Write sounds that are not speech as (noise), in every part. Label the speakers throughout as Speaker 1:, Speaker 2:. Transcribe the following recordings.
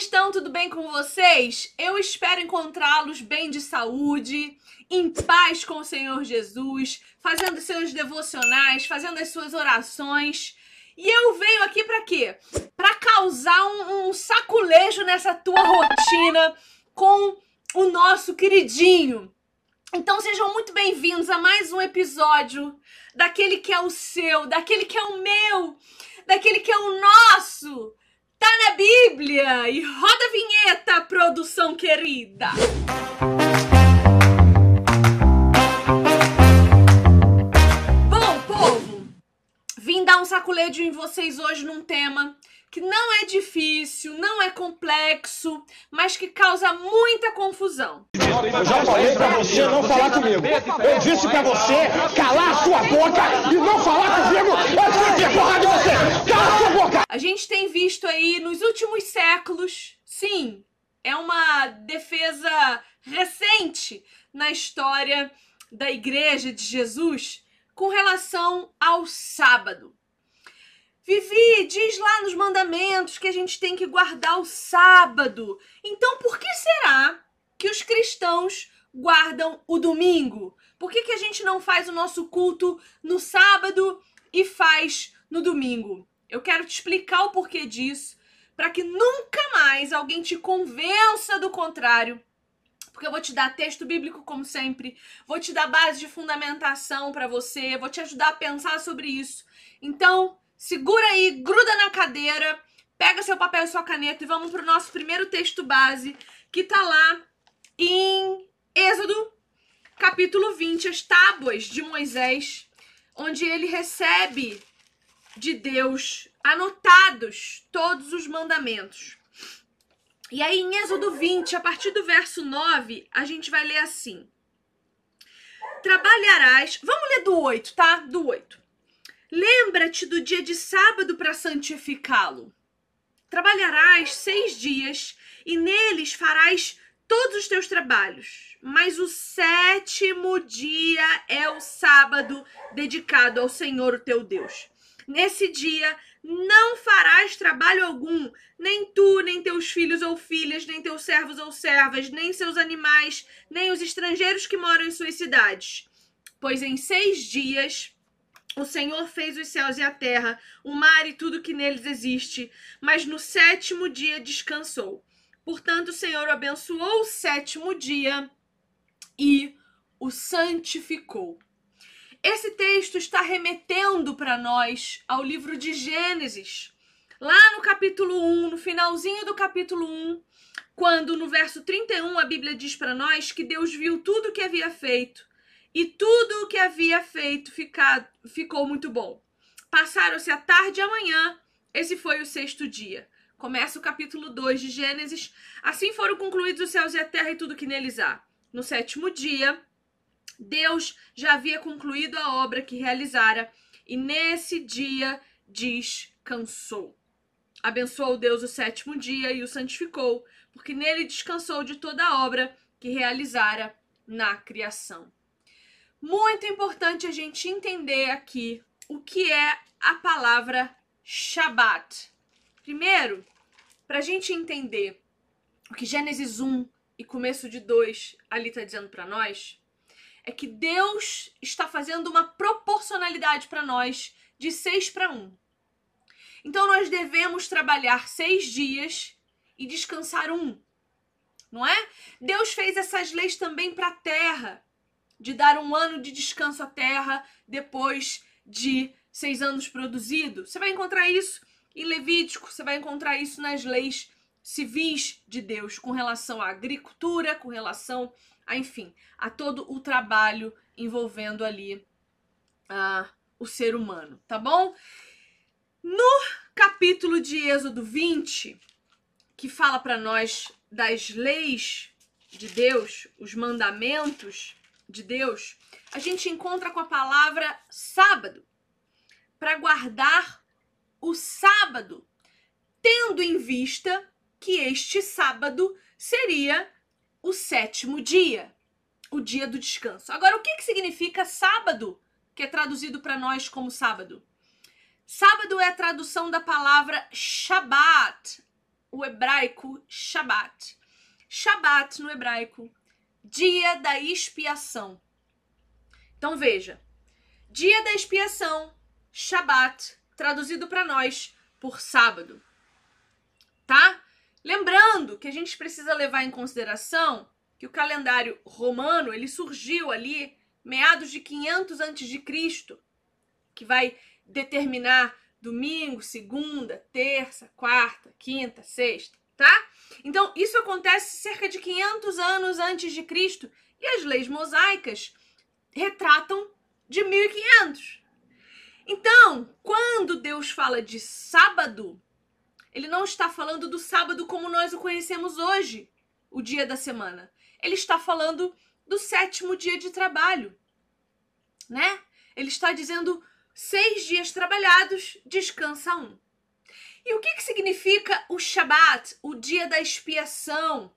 Speaker 1: estão? Tudo bem com vocês? Eu espero encontrá-los bem de saúde, em paz com o Senhor Jesus, fazendo seus devocionais, fazendo as suas orações. E eu venho aqui para quê? Para causar um, um saculejo nessa tua rotina com o nosso queridinho. Então sejam muito bem-vindos a mais um episódio daquele que é o seu, daquele que é o meu, daquele que é o nosso Tá na Bíblia! E roda a vinheta, produção querida! Bom, povo, vim dar um saculejo em vocês hoje num tema que não é difícil, não é complexo, mas que causa muita confusão.
Speaker 2: Eu já falei pra você não falar comigo. Eu disse pra você calar a sua boca e não falar comigo de ter porra de você. Cala a sua boca!
Speaker 1: A gente tem visto aí nos últimos séculos, sim, é uma defesa recente na história da Igreja de Jesus com relação ao sábado. Vivi, diz lá nos mandamentos que a gente tem que guardar o sábado. Então, por que será que os cristãos guardam o domingo? Por que, que a gente não faz o nosso culto no sábado e faz no domingo? Eu quero te explicar o porquê disso, para que nunca mais alguém te convença do contrário. Porque eu vou te dar texto bíblico como sempre, vou te dar base de fundamentação para você, vou te ajudar a pensar sobre isso. Então, segura aí, gruda na cadeira, pega seu papel e sua caneta e vamos para o nosso primeiro texto base, que tá lá em Êxodo, capítulo 20, as tábuas de Moisés, onde ele recebe de Deus anotados todos os mandamentos. E aí, em Êxodo 20, a partir do verso 9, a gente vai ler assim: Trabalharás. Vamos ler do 8, tá? Do 8. Lembra-te do dia de sábado para santificá-lo. Trabalharás seis dias e neles farás todos os teus trabalhos. Mas o sétimo dia é o sábado dedicado ao Senhor, o teu Deus. Nesse dia não farás trabalho algum, nem tu, nem teus filhos ou filhas, nem teus servos ou servas, nem seus animais, nem os estrangeiros que moram em suas cidades. Pois em seis dias o Senhor fez os céus e a terra, o mar e tudo que neles existe, mas no sétimo dia descansou. Portanto, o Senhor abençoou o sétimo dia e o santificou. Esse texto está remetendo para nós ao livro de Gênesis. Lá no capítulo 1, no finalzinho do capítulo 1, quando no verso 31 a Bíblia diz para nós que Deus viu tudo o que havia feito e tudo o que havia feito ficado, ficou muito bom. Passaram-se a tarde e a manhã, esse foi o sexto dia. Começa o capítulo 2 de Gênesis. Assim foram concluídos os céus e a terra e tudo que neles há. No sétimo dia, Deus já havia concluído a obra que realizara e nesse dia descansou. Abençoou Deus o sétimo dia e o santificou, porque nele descansou de toda a obra que realizara na criação. Muito importante a gente entender aqui o que é a palavra Shabat. Primeiro, para a gente entender o que Gênesis 1 e começo de 2 ali está dizendo para nós, é que Deus está fazendo uma proporcionalidade para nós de 6 para 1. Então nós devemos trabalhar seis dias e descansar um. Não é? Deus fez essas leis também para a terra, de dar um ano de descanso à terra depois de seis anos produzido. Você vai encontrar isso em Levítico, você vai encontrar isso nas leis civis de Deus com relação à agricultura, com relação a, enfim, a todo o trabalho envolvendo ali uh, o ser humano, tá bom? No capítulo de Êxodo 20, que fala para nós das leis de Deus, os mandamentos de Deus, a gente encontra com a palavra sábado para guardar o sábado, tendo em vista que este sábado seria o sétimo dia, o dia do descanso. Agora, o que, que significa sábado, que é traduzido para nós como sábado? Sábado é a tradução da palavra Shabat. o hebraico Shabat. Shabat no hebraico, dia da expiação. Então veja, dia da expiação, Shabat, traduzido para nós por sábado. Tá? Lembrando que a gente precisa levar em consideração que o calendário romano, ele surgiu ali meados de 500 antes de Cristo, que vai determinar domingo, segunda, terça, quarta, quinta, sexta, tá? Então, isso acontece cerca de 500 anos antes de Cristo e as leis mosaicas retratam de 1500. Então, quando Deus fala de sábado, ele não está falando do sábado como nós o conhecemos hoje, o dia da semana. Ele está falando do sétimo dia de trabalho, né? Ele está dizendo seis dias trabalhados, descansa um. E o que, que significa o Shabat, o dia da expiação?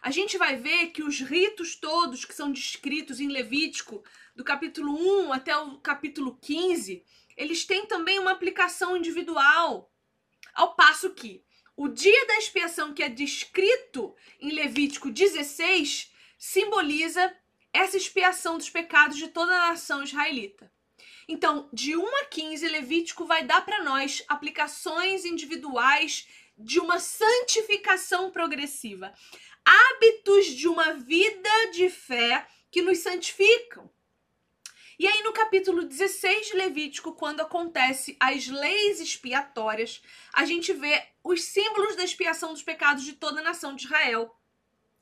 Speaker 1: A gente vai ver que os ritos todos que são descritos em Levítico, do capítulo 1 até o capítulo 15, eles têm também uma aplicação individual. Ao passo que o dia da expiação que é descrito em Levítico 16 simboliza essa expiação dos pecados de toda a nação israelita. Então, de 1 a 15, Levítico vai dar para nós aplicações individuais de uma santificação progressiva, hábitos de uma vida de fé que nos santificam. E aí, no capítulo 16 de Levítico, quando acontece as leis expiatórias, a gente vê os símbolos da expiação dos pecados de toda a nação de Israel.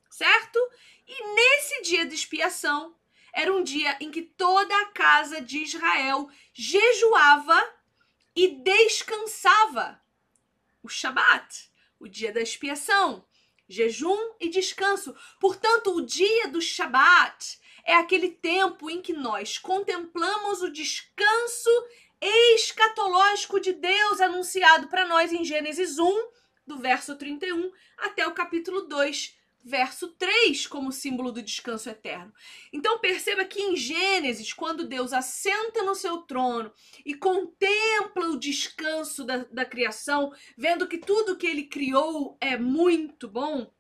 Speaker 1: Certo? E nesse dia de expiação, era um dia em que toda a casa de Israel jejuava e descansava. O Shabat, o dia da expiação, jejum e descanso. Portanto, o dia do Shabat é aquele tempo em que nós contemplamos o descanso escatológico de Deus anunciado para nós em Gênesis 1, do verso 31 até o capítulo 2, verso 3 como símbolo do descanso eterno. Então perceba que em Gênesis, quando Deus assenta no seu trono e contempla o descanso da, da criação, vendo que tudo que ele criou é muito bom,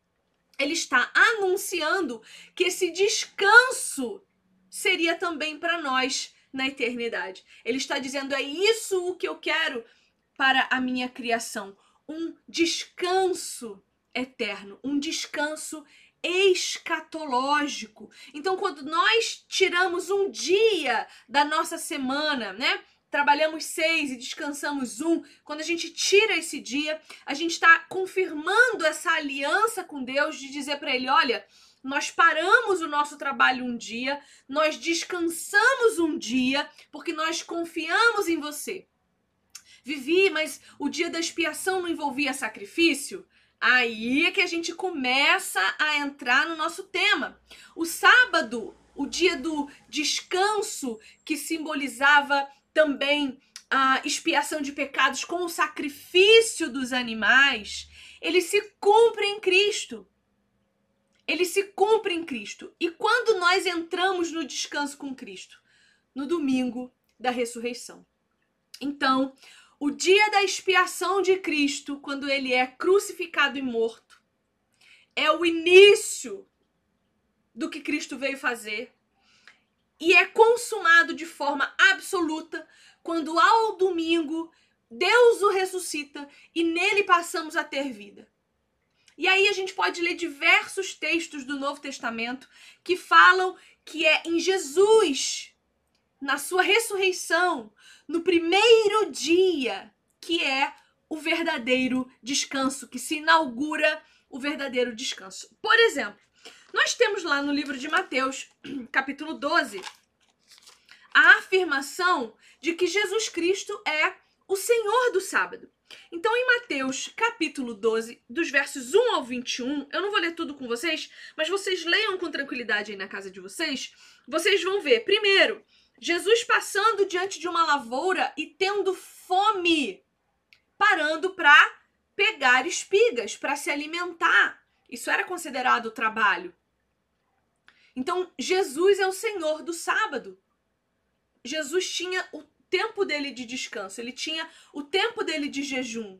Speaker 1: ele está anunciando que esse descanso seria também para nós na eternidade. Ele está dizendo: é isso o que eu quero para a minha criação, um descanso eterno, um descanso escatológico. Então, quando nós tiramos um dia da nossa semana, né? Trabalhamos seis e descansamos um. Quando a gente tira esse dia, a gente está confirmando essa aliança com Deus de dizer para Ele: olha, nós paramos o nosso trabalho um dia, nós descansamos um dia, porque nós confiamos em você. Vivi, mas o dia da expiação não envolvia sacrifício? Aí é que a gente começa a entrar no nosso tema. O sábado, o dia do descanso, que simbolizava também a expiação de pecados com o sacrifício dos animais, ele se cumpre em Cristo. Ele se cumpre em Cristo. E quando nós entramos no descanso com Cristo? No domingo da ressurreição. Então, o dia da expiação de Cristo, quando ele é crucificado e morto, é o início do que Cristo veio fazer e é consumado de forma absoluta quando ao domingo Deus o ressuscita e nele passamos a ter vida. E aí a gente pode ler diversos textos do Novo Testamento que falam que é em Jesus, na sua ressurreição, no primeiro dia, que é o verdadeiro descanso, que se inaugura o verdadeiro descanso. Por exemplo, nós temos lá no livro de Mateus, (clears throat) capítulo 12, a afirmação de que Jesus Cristo é o Senhor do sábado. Então, em Mateus, capítulo 12, dos versos 1 ao 21, eu não vou ler tudo com vocês, mas vocês leiam com tranquilidade aí na casa de vocês, vocês vão ver, primeiro, Jesus passando diante de uma lavoura e tendo fome, parando para pegar espigas, para se alimentar. Isso era considerado trabalho. Então, Jesus é o Senhor do sábado. Jesus tinha o tempo dele de descanso, ele tinha o tempo dele de jejum.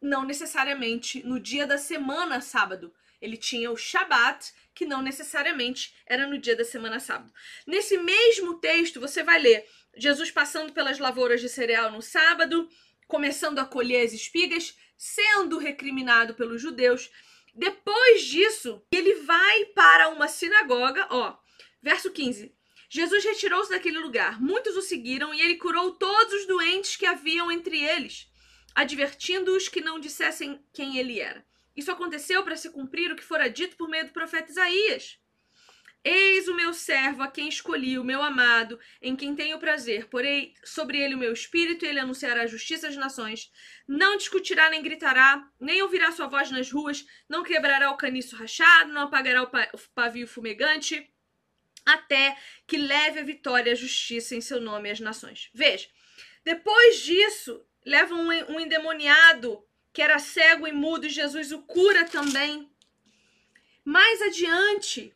Speaker 1: não necessariamente no dia da semana sábado. Ele tinha o Shabat, que não necessariamente era no dia da semana sábado. Nesse mesmo texto, você vai ler Jesus passando pelas lavouras de cereal no sábado, começando a colher as espigas, sendo recriminado pelos judeus. Depois disso, ele vai para uma sinagoga, ó, verso 15. Jesus retirou-se daquele lugar, muitos o seguiram e ele curou todos os doentes que haviam entre eles, advertindo-os que não dissessem quem ele era. Isso aconteceu para se cumprir o que fora dito por meio do profeta Isaías. Eis o meu servo, a quem escolhi, o meu amado, em quem tenho prazer. Porei sobre ele o meu espírito, e ele anunciará a justiça às nações. Não discutirá nem gritará, nem ouvirá sua voz nas ruas, não quebrará o caniço rachado, não apagará o, pa o pavio fumegante, até que leve a vitória e a justiça em seu nome às nações. Veja, depois disso, leva um endemoniado que era cego e mudo, e Jesus o cura também. Mais adiante,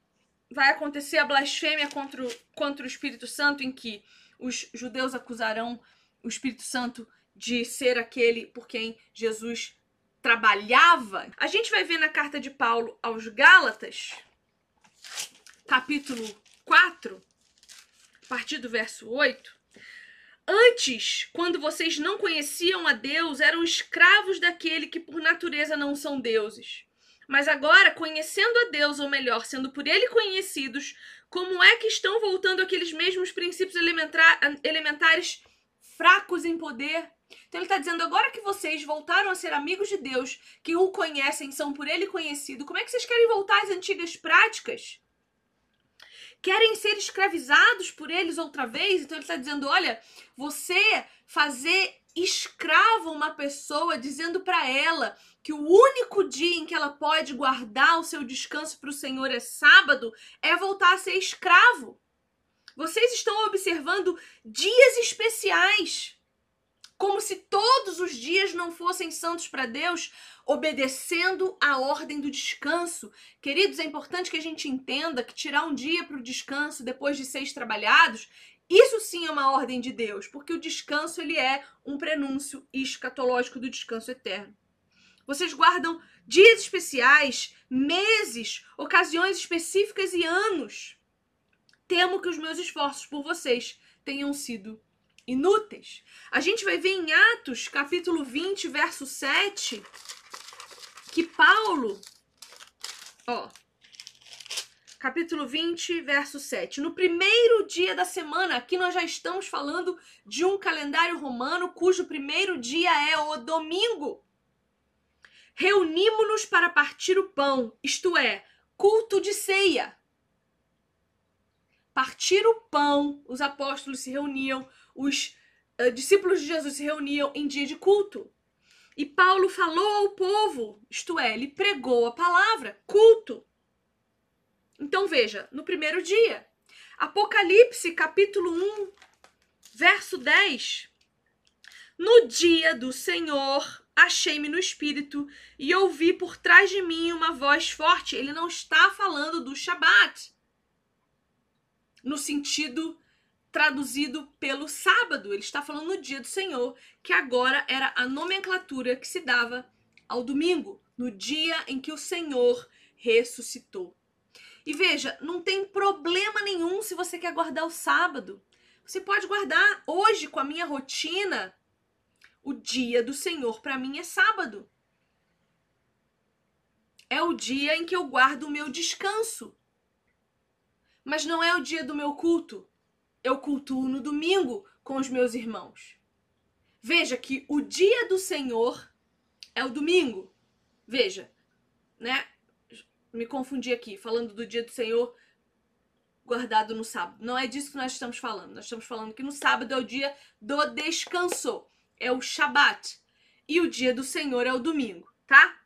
Speaker 1: vai acontecer a blasfêmia contra o, contra o Espírito Santo, em que os judeus acusarão o Espírito Santo de ser aquele por quem Jesus trabalhava. A gente vai ver na carta de Paulo aos Gálatas, capítulo 4, a partir do verso 8, Antes, quando vocês não conheciam a Deus, eram escravos daquele que por natureza não são deuses. Mas agora, conhecendo a Deus, ou melhor, sendo por ele conhecidos, como é que estão voltando aqueles mesmos princípios elementares fracos em poder? Então ele está dizendo, agora que vocês voltaram a ser amigos de Deus, que o conhecem, são por ele conhecido, como é que vocês querem voltar às antigas práticas? Querem ser escravizados por eles outra vez. Então ele está dizendo: olha, você fazer escravo uma pessoa, dizendo para ela que o único dia em que ela pode guardar o seu descanso para o Senhor é sábado, é voltar a ser escravo. Vocês estão observando dias especiais como se todos os dias não fossem santos para Deus, obedecendo a ordem do descanso. Queridos, é importante que a gente entenda que tirar um dia para o descanso depois de seis trabalhados, isso sim é uma ordem de Deus, porque o descanso ele é um prenúncio escatológico do descanso eterno. Vocês guardam dias especiais, meses, ocasiões específicas e anos. Temo que os meus esforços por vocês tenham sido inúteis. A gente vai ver em Atos, capítulo 20, verso 7, que Paulo, ó, capítulo 20, verso 7. No primeiro dia da semana, aqui nós já estamos falando de um calendário romano cujo primeiro dia é o domingo. Reunimos-nos para partir o pão, isto é, culto de ceia. Partir o pão, os apóstolos se reuniam os uh, discípulos de Jesus se reuniam em dia de culto. E Paulo falou ao povo, isto é, ele pregou a palavra, culto. Então veja, no primeiro dia, Apocalipse capítulo 1, verso 10. No dia do Senhor, achei-me no espírito e ouvi por trás de mim uma voz forte. Ele não está falando do Shabat no sentido traduzido pelo sábado. Ele está falando no dia do Senhor, que agora era a nomenclatura que se dava ao domingo, no dia em que o Senhor ressuscitou. E veja, não tem problema nenhum se você quer guardar o sábado. Você pode guardar hoje com a minha rotina. O dia do Senhor para mim é sábado. É o dia em que eu guardo o meu descanso. Mas não é o dia do meu culto eu cultuo no domingo com os meus irmãos. Veja que o dia do Senhor é o domingo. Veja, né? Me confundi aqui, falando do dia do Senhor guardado no sábado. Não é disso que nós estamos falando. Nós estamos falando que no sábado é o dia do descanso, é o Shabat. E o dia do Senhor é o domingo, tá?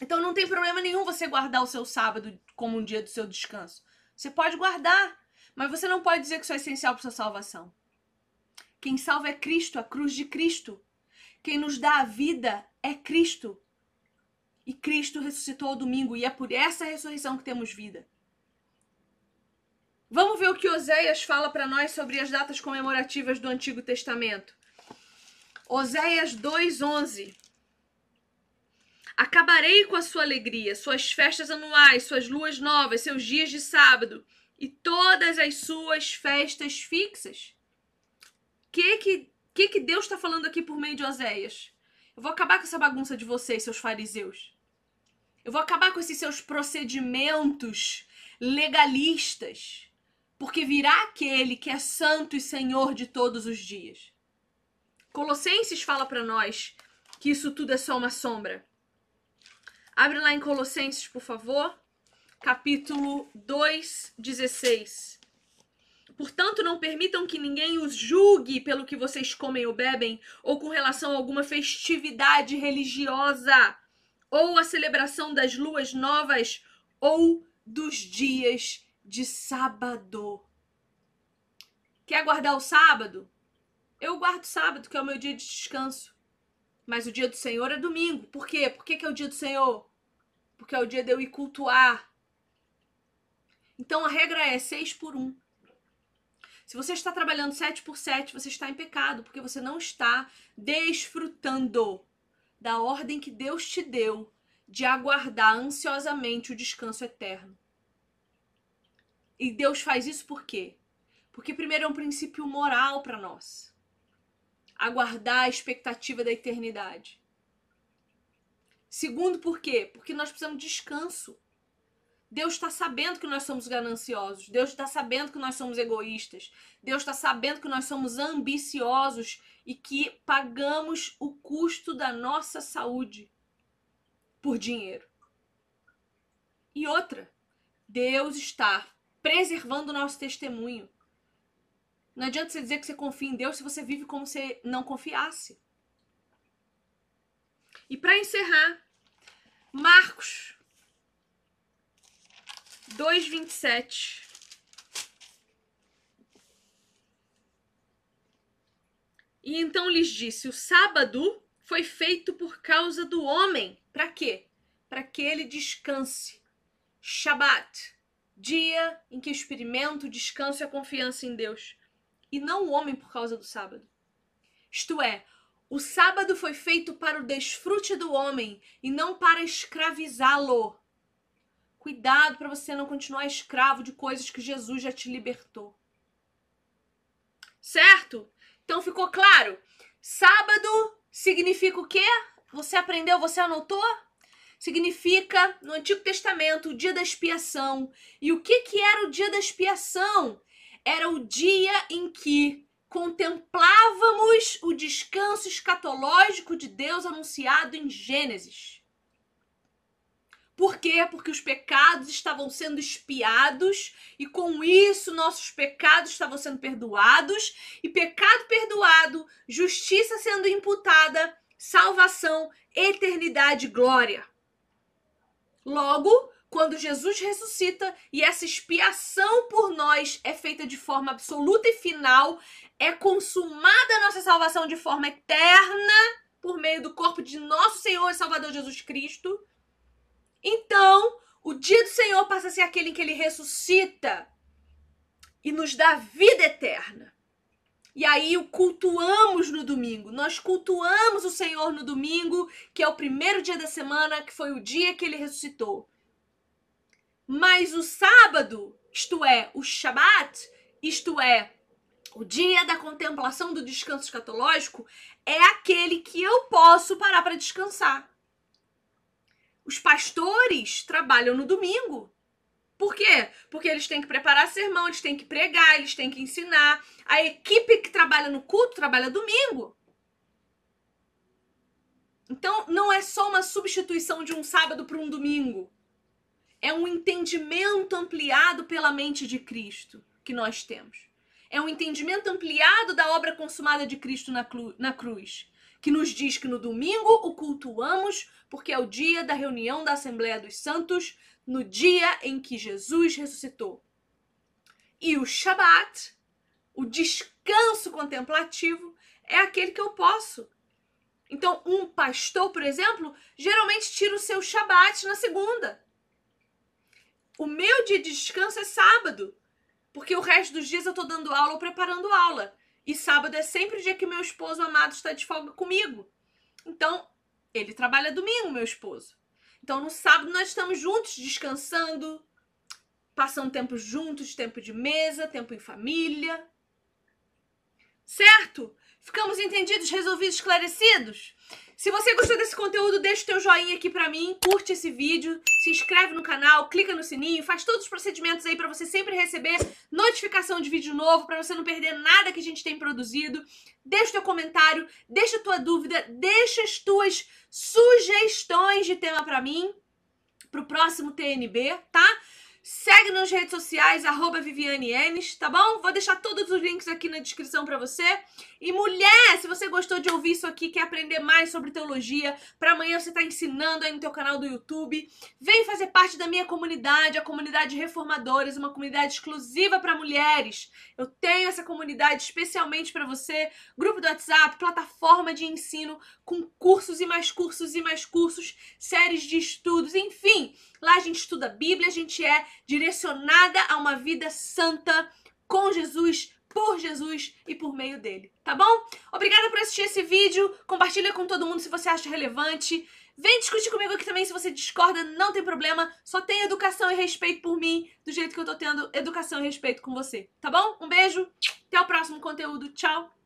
Speaker 1: Então não tem problema nenhum você guardar o seu sábado como um dia do seu descanso. Você pode guardar, mas você não pode dizer que isso é essencial para sua salvação. Quem salva é Cristo, a cruz de Cristo. Quem nos dá a vida é Cristo. E Cristo ressuscitou ao domingo, e é por essa ressurreição que temos vida. Vamos ver o que Oséias fala para nós sobre as datas comemorativas do Antigo Testamento. Oséias 2:11. Acabarei com a sua alegria, suas festas anuais, suas luas novas, seus dias de sábado e todas as suas festas fixas. O que que, que que Deus está falando aqui por meio de Oséias? Eu vou acabar com essa bagunça de vocês, seus fariseus. Eu vou acabar com esses seus procedimentos legalistas, porque virá aquele que é santo e senhor de todos os dias. Colossenses fala para nós que isso tudo é só uma sombra. Abre lá em Colossenses, por favor, capítulo 2, 16. Portanto, não permitam que ninguém os julgue pelo que vocês comem ou bebem, ou com relação a alguma festividade religiosa, ou a celebração das luas novas, ou dos dias de sábado. Quer guardar o sábado? Eu guardo sábado, que é o meu dia de descanso. Mas o dia do Senhor é domingo. Por quê? Por que, que é o dia do Senhor? Porque é o dia de eu ir cultuar. Então a regra é 6 por 1. Se você está trabalhando 7 por 7, você está em pecado, porque você não está desfrutando da ordem que Deus te deu de aguardar ansiosamente o descanso eterno. E Deus faz isso por quê? Porque primeiro é um princípio moral para nós. Aguardar a expectativa da eternidade. Segundo, por quê? Porque nós precisamos de descanso. Deus está sabendo que nós somos gananciosos. Deus está sabendo que nós somos egoístas. Deus está sabendo que nós somos ambiciosos e que pagamos o custo da nossa saúde por dinheiro. E outra, Deus está preservando o nosso testemunho. Não adianta você dizer que você confia em Deus se você vive como se não confiasse. E para encerrar, Marcos 2:27 E então lhes disse: O sábado foi feito por causa do homem. Para quê? Para que ele descanse. Shabat dia em que experimento o descanso e a confiança em Deus, e não o homem por causa do sábado. Isto é, o sábado foi feito para o desfrute do homem e não para escravizá-lo. Cuidado para você não continuar escravo de coisas que Jesus já te libertou. Certo? Então ficou claro? Sábado significa o quê? Você aprendeu, você anotou? significa, no Antigo Testamento, o dia da expiação. E o que, que era o dia da expiação? Era o dia em que contemplávamos o descanso escatológico de Deus anunciado em Gênesis. Por quê? Porque os pecados estavam sendo espiados e com isso nossos pecados estavam sendo perdoados e pecado perdoado, justiça sendo imputada, salvação, eternidade, glória. Logo, quando Jesus ressuscita e essa expiação por nós é feita de forma absoluta e final, é consumada a nossa salvação de forma eterna por meio do corpo de nosso Senhor e Salvador Jesus Cristo. Então, o dia do Senhor passa a ser aquele em que ele ressuscita e nos dá vida eterna. E aí o cultuamos no domingo. Nós cultuamos o Senhor no domingo, que é o primeiro dia da semana, que foi o dia que ele ressuscitou. Mas o sábado, isto é, o Shabat, isto é, o dia da contemplação do descanso escatológico, é aquele que eu posso parar para descansar. Os pastores trabalham no domingo. Por quê? Porque eles têm que preparar sermão, eles têm que pregar, eles têm que ensinar. A equipe que trabalha no culto trabalha domingo. Então, não é só uma substituição de um sábado para um domingo. É um entendimento ampliado pela mente de Cristo que nós temos. É um entendimento ampliado da obra consumada de Cristo na, na cruz, que nos diz que no domingo o cultuamos porque é o dia da reunião da Assembleia dos Santos, no dia em que Jesus ressuscitou. E o Shabat, o descanso contemplativo, é aquele que eu posso. Então, um pastor, por exemplo, geralmente tira o seu Shabat na segunda. O meu dia de descanso é sábado, porque o resto dos dias eu estou dando aula ou preparando aula. E sábado é sempre o dia que meu esposo amado está de folga comigo. Então, Ele trabalha domingo, meu esposo. Então no sábado nós estamos juntos, descansando, passando tempo juntos, tempo de mesa, tempo em família. Certo? Ficamos entendidos, resolvidos, esclarecidos? Se você gostou desse conteúdo, deixa o teu joinha aqui pra mim, curte esse vídeo, se inscreve no canal, clica no sininho, faz todos os procedimentos aí para você sempre receber notificação de vídeo novo, para você não perder nada que a gente tem produzido. Deixa o teu comentário, deixa a tua dúvida, deixa as tuas sugestões de tema para mim, pro próximo TNB, tá? Segue nas redes sociais, arroba Viviane Enes, tá bom? Vou deixar todos os links aqui na descrição para você. E mulher, se você gostou de ouvir isso aqui, quer aprender mais sobre teologia, para amanhã você tá ensinando aí no teu canal do YouTube, vem fazer parte da minha comunidade, a comunidade Reformadores, uma comunidade exclusiva para mulheres. Eu tenho essa comunidade especialmente para você, grupo do WhatsApp, plataforma de ensino com cursos e mais cursos e mais cursos, séries de estudos, enfim. Lá a gente estuda a Bíblia, a gente é direcionada a uma vida santa com Jesus, por Jesus e por meio dele, tá bom? Obrigada por assistir esse vídeo, compartilha com todo mundo se você acha relevante. Vem discutir comigo aqui também se você discorda, não tem problema. Só tem educação e respeito por mim, do jeito que eu tô tendo educação e respeito com você, tá bom? Um beijo, até o próximo conteúdo. Tchau!